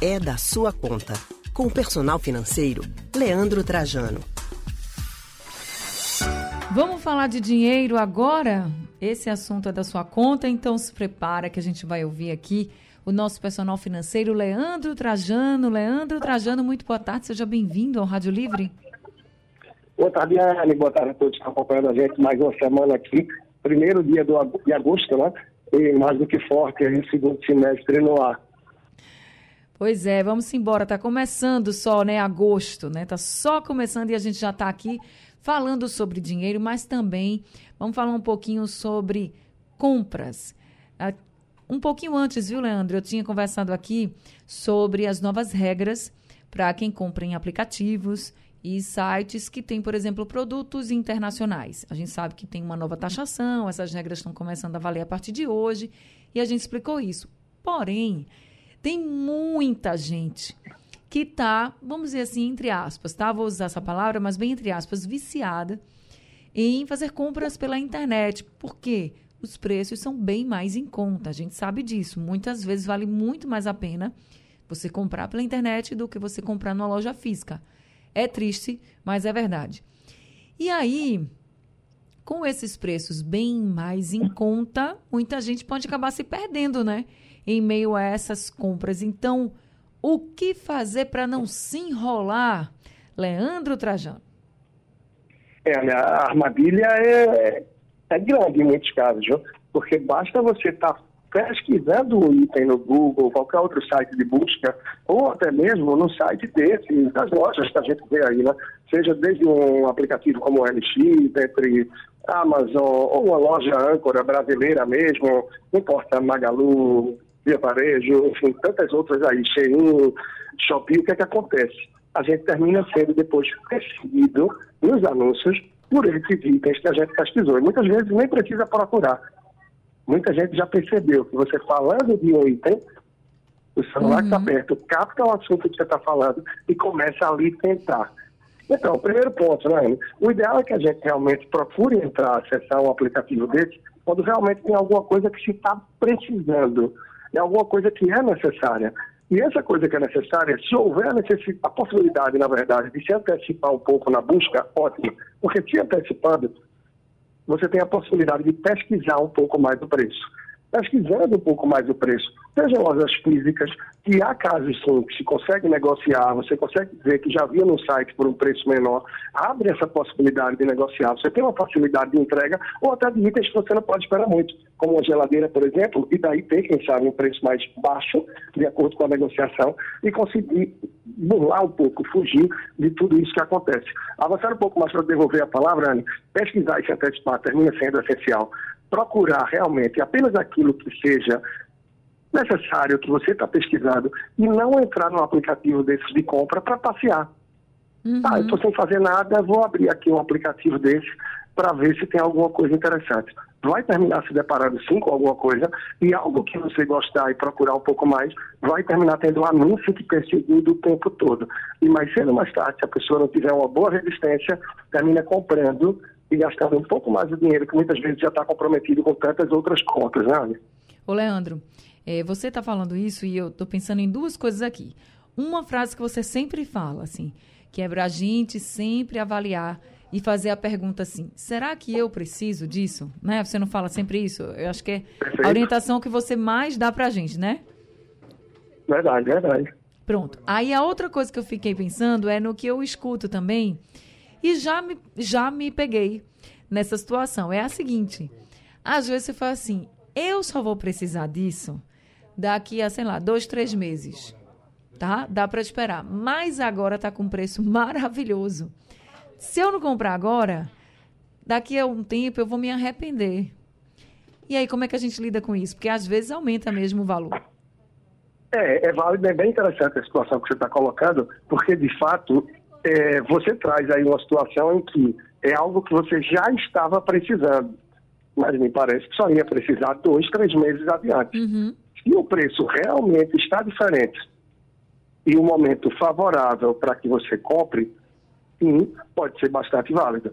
é da sua conta. Com o personal financeiro, Leandro Trajano. Vamos falar de dinheiro agora? Esse assunto é da sua conta, então se prepara que a gente vai ouvir aqui o nosso personal financeiro, Leandro Trajano. Leandro Trajano, muito boa tarde, seja bem-vindo ao Rádio Livre. Boa tarde, Anne. Boa tarde a todos que estão acompanhando a gente mais uma semana aqui. Primeiro dia do, de agosto, né? E mais do que forte, aí, segundo semestre no ar. Pois é, vamos embora. Tá começando só, né? Agosto, né? Tá só começando e a gente já tá aqui falando sobre dinheiro, mas também vamos falar um pouquinho sobre compras. Ah, um pouquinho antes, viu, Leandro? Eu tinha conversado aqui sobre as novas regras para quem compra em aplicativos e sites que têm, por exemplo, produtos internacionais. A gente sabe que tem uma nova taxação, essas regras estão começando a valer a partir de hoje e a gente explicou isso. Porém, tem muita gente que está, vamos dizer assim, entre aspas, tá? Vou usar essa palavra, mas bem entre aspas, viciada em fazer compras pela internet. Por quê? Os preços são bem mais em conta. A gente sabe disso. Muitas vezes vale muito mais a pena você comprar pela internet do que você comprar numa loja física. É triste, mas é verdade. E aí, com esses preços bem mais em conta, muita gente pode acabar se perdendo, né? Em meio a essas compras. Então, o que fazer para não se enrolar? Leandro Trajano. É, a armadilha é, é grande em muitos casos, viu? porque basta você estar tá pesquisando o item no Google, qualquer outro site de busca, ou até mesmo no site desse, das lojas que a gente vê aí, né? Seja desde um aplicativo como o LX, entre Amazon, ou uma loja âncora brasileira mesmo, não importa, Magalu, Via Varejo, enfim, tantas outras aí, Shein, Shopee, o que é que acontece? A gente termina sendo depois perseguido nos anúncios por esses itens que a gente pesquisou. E muitas vezes nem precisa procurar. Muita gente já percebeu que você falando de um item, o celular uhum. que está perto capta o assunto que você está falando e começa ali tentar. Então, primeiro ponto, né? O ideal é que a gente realmente procure entrar, acessar um aplicativo desse, quando realmente tem alguma coisa que se está precisando é alguma coisa que é necessária. E essa coisa que é necessária, se houver a, possibilidade, na verdade, de se antecipar um pouco na busca, ótimo. Porque se antecipando, você tem a possibilidade de pesquisar um pouco mais o preço pesquisando um pouco mais o preço. Sejam lojas físicas, que há casos sim, que se consegue negociar, você consegue ver que já havia no site por um preço menor, abre essa possibilidade de negociar. Você tem uma facilidade de entrega, ou até de itens que você não pode esperar muito, como uma geladeira, por exemplo, e daí ter, quem sabe, um preço mais baixo, de acordo com a negociação, e conseguir burlar um pouco, fugir de tudo isso que acontece. Avançar um pouco mais para devolver a palavra, Anne, pesquisar e se antecipar termina sendo essencial procurar realmente apenas aquilo que seja necessário, que você está pesquisando, e não entrar num aplicativo desse de compra para passear. Uhum. Ah, eu estou sem fazer nada, vou abrir aqui um aplicativo desse para ver se tem alguma coisa interessante. Vai terminar se deparando sim com alguma coisa e algo que você gostar e procurar um pouco mais, vai terminar tendo um anúncio que perseguindo o tempo todo. E mais cedo ou mais tarde, se a pessoa não tiver uma boa resistência, termina comprando e gastando um pouco mais de dinheiro, que muitas vezes já está comprometido com tantas outras contas, né? Ô, Leandro, é, você está falando isso e eu estou pensando em duas coisas aqui. Uma frase que você sempre fala, assim, que é para a gente sempre avaliar e fazer a pergunta assim: será que eu preciso disso? Né? Você não fala sempre isso? Eu acho que é Perfeito. a orientação que você mais dá para a gente, né? Verdade, verdade. Pronto. Aí a outra coisa que eu fiquei pensando é no que eu escuto também e já me, já me peguei nessa situação. É a seguinte: às vezes você fala assim, eu só vou precisar disso daqui a, sei lá, dois, três meses. Tá? Dá para esperar. Mas agora tá com um preço maravilhoso. Se eu não comprar agora, daqui a um tempo eu vou me arrepender. E aí, como é que a gente lida com isso? Porque às vezes aumenta mesmo o valor. É, é válido, é bem interessante a situação que você está colocando, porque de fato é, você traz aí uma situação em que é algo que você já estava precisando, mas me parece que só ia precisar dois, três meses adiante. Uhum. Se o preço realmente está diferente e o um momento favorável para que você compre, sim, pode ser bastante válido.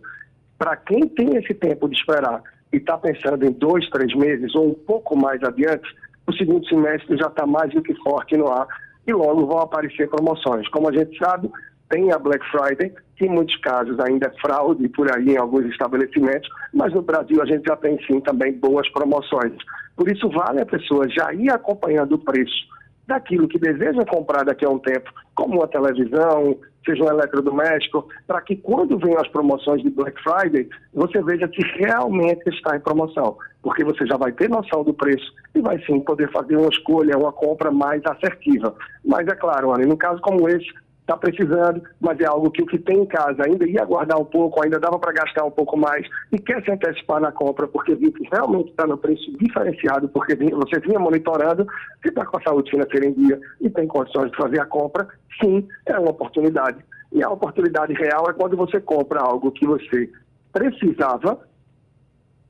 Para quem tem esse tempo de esperar e está pensando em dois, três meses ou um pouco mais adiante, o segundo semestre já está mais do que forte no ar e logo vão aparecer promoções. Como a gente sabe, tem a Black Friday, em muitos casos ainda é fraude por aí em alguns estabelecimentos, mas no Brasil a gente já tem sim também boas promoções. Por isso vale a pessoa já ir acompanhando o preço daquilo que deseja comprar daqui a um tempo, como uma televisão, seja um eletrodoméstico, para que quando venham as promoções de Black Friday, você veja que realmente está em promoção, porque você já vai ter noção do preço e vai sim poder fazer uma escolha, uma compra mais assertiva. Mas é claro, Ana, no caso como esse, está precisando, mas é algo que o que tem em casa ainda ia guardar um pouco, ainda dava para gastar um pouco mais e quer se antecipar na compra porque viu que realmente está no preço diferenciado, porque você vinha monitorando se está com a saúde financeira em dia e tem condições de fazer a compra, sim, é uma oportunidade. E a oportunidade real é quando você compra algo que você precisava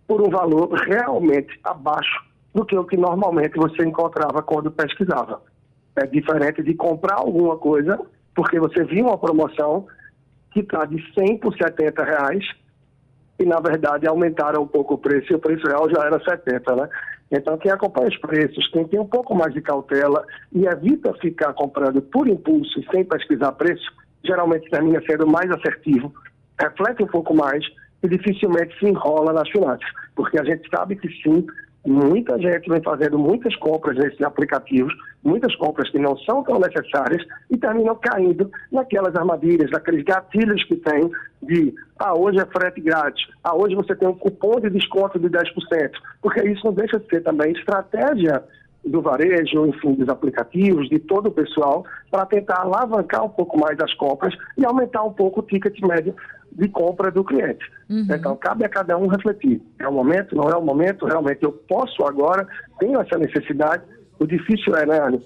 por um valor realmente abaixo do que o que normalmente você encontrava quando pesquisava. É diferente de comprar alguma coisa porque você viu uma promoção que está de 100 por 70 reais e, na verdade, aumentaram um pouco o preço e o preço real já era 70, né? Então, quem acompanha os preços, quem tem um pouco mais de cautela e evita ficar comprando por impulso e sem pesquisar preço, geralmente termina sendo mais assertivo, reflete um pouco mais e dificilmente se enrola nas finanças, porque a gente sabe que sim, Muita gente vem fazendo muitas compras nesses aplicativos, muitas compras que não são tão necessárias e terminam caindo naquelas armadilhas, naqueles gatilhos que tem de, ah, hoje é frete grátis, ah, hoje você tem um cupom de desconto de 10%, porque isso não deixa de ser também estratégia do varejo, enfim, dos aplicativos, de todo o pessoal, para tentar alavancar um pouco mais as compras e aumentar um pouco o ticket médio de compra do cliente. Uhum. Então, cabe a cada um refletir. É o momento, não é o momento, realmente eu posso agora, tenho essa necessidade. O difícil é, né, Anny,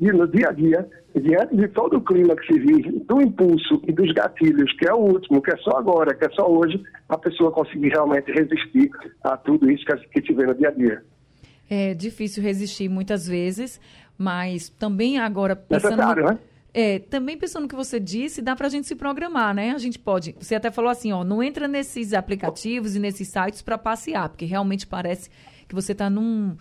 no dia a dia, diante de todo o clima que se vive, do impulso e dos gatilhos, que é o último, que é só agora, que é só hoje, a pessoa conseguir realmente resistir a tudo isso que se vê no dia a dia. É difícil resistir muitas vezes, mas também agora pensando... Necessário, né? É, também pensando no que você disse, dá para a gente se programar, né? A gente pode. Você até falou assim, ó, não entra nesses aplicativos e nesses sites para passear, porque realmente parece que você está num,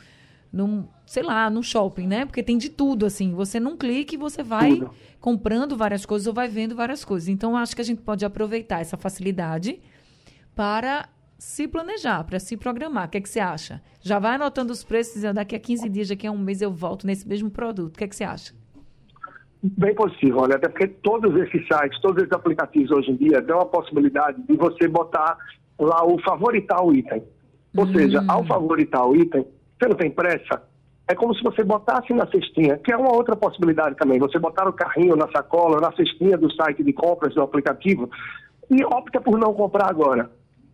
num, sei lá, num shopping, né? Porque tem de tudo, assim. Você num clique você vai tudo. comprando várias coisas ou vai vendo várias coisas. Então, acho que a gente pode aproveitar essa facilidade para se planejar, para se programar. O que, é que você acha? Já vai anotando os preços, dizendo daqui a 15 dias, daqui a um mês eu volto nesse mesmo produto. O que, é que você acha? Bem possível, olha, até porque todos esses sites, todos esses aplicativos hoje em dia dão a possibilidade de você botar lá o favoritar o item. Ou hum. seja, ao favoritar o item, você não tem pressa, é como se você botasse na cestinha, que é uma outra possibilidade também. Você botar o carrinho na sacola, na cestinha do site de compras do aplicativo e opta por não comprar agora.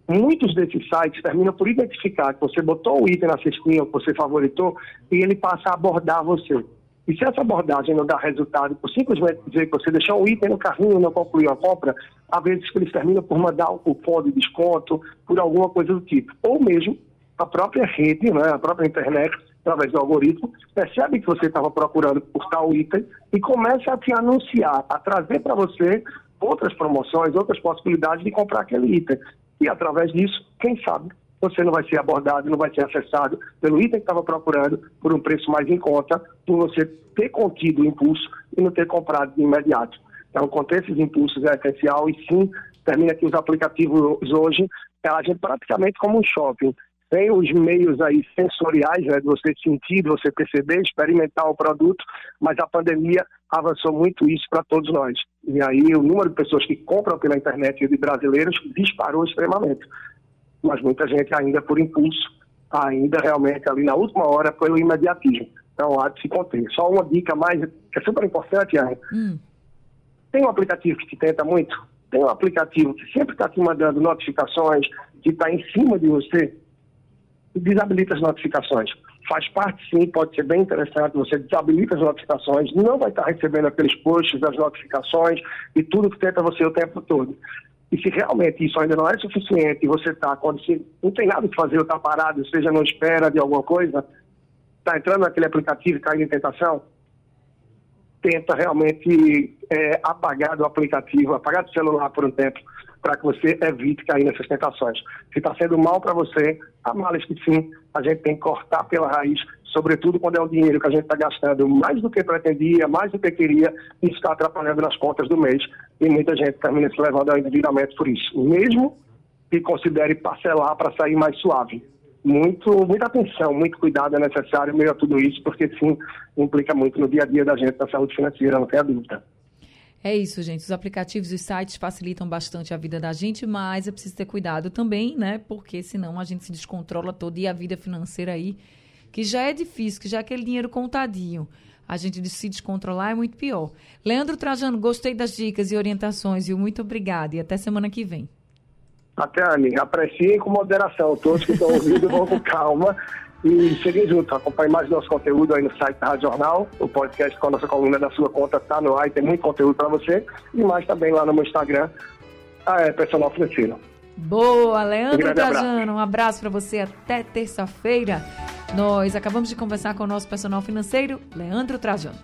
Muitos desses sites terminam por identificar que você botou o item na cestinha, que você favoritou, e ele passa a abordar você. E se essa abordagem não dá resultado por simplesmente dizer que você deixou um item no carrinho e não concluiu a compra, às vezes eles terminam por mandar um cupom de desconto, por alguma coisa do tipo. Ou mesmo a própria rede, né, a própria internet, através do algoritmo, percebe que você estava procurando por tal item e começa a te anunciar, a trazer para você outras promoções, outras possibilidades de comprar aquele item. E através disso, quem sabe, você não vai ser abordado, não vai ser acessado pelo item que estava procurando por um preço mais em conta, por você ter contido o impulso e não ter comprado de imediato. Então, conter esses impulsos é essencial e sim, termina que os aplicativos hoje, é a gente praticamente como um shopping. Tem os meios aí sensoriais, né, de você sentir, de você perceber, experimentar o produto, mas a pandemia avançou muito isso para todos nós. E aí o número de pessoas que compram pela internet e de brasileiros disparou extremamente mas muita gente ainda por impulso, ainda realmente ali na última hora pelo imediatismo. Então há de se conter. Só uma dica mais, que é super importante, Ana. Hum. Tem um aplicativo que te tenta muito? Tem um aplicativo que sempre está te mandando notificações, que está em cima de você? Desabilita as notificações. Faz parte sim, pode ser bem interessante. Você desabilita as notificações, não vai estar tá recebendo aqueles posts das notificações e tudo que tenta você o tempo todo. E se realmente isso ainda não é suficiente e você está, quando você não tem nada que fazer, está parado, seja não espera de alguma coisa, está entrando naquele aplicativo e cai em tentação, tenta realmente é, apagar do aplicativo, apagar do celular por um tempo, para que você evite cair nessas tentações. Se está sendo mal para você, há males que sim, a gente tem que cortar pela raiz, sobretudo quando é o dinheiro que a gente está gastando mais do que pretendia, mais do que queria, e está atrapalhando nas contas do mês. E muita gente termina se levando ao endividamento por isso. Mesmo que considere parcelar para sair mais suave. Muito, muita atenção, muito cuidado é necessário meio a tudo isso, porque sim, implica muito no dia a dia da gente na saúde financeira, não tem dúvida. É isso, gente. Os aplicativos e os sites facilitam bastante a vida da gente, mas é preciso ter cuidado também, né? Porque senão a gente se descontrola todo e a vida financeira aí, que já é difícil, que já é aquele dinheiro contadinho. A gente se descontrolar é muito pior. Leandro Trajano, gostei das dicas e orientações, viu? Muito obrigada e até semana que vem. Até, Anny. Apreciem com moderação. Todos que estão ouvindo vão com calma. E cheguem junto, acompanhe mais nosso conteúdo aí no site da Rádio Jornal. O podcast com a nossa coluna da sua conta está no ar e tem muito conteúdo para você. E mais também lá no meu Instagram, é, Personal Financeiro. Boa, Leandro um Trajano. Um abraço para você até terça-feira. Nós acabamos de conversar com o nosso personal financeiro, Leandro Trajano.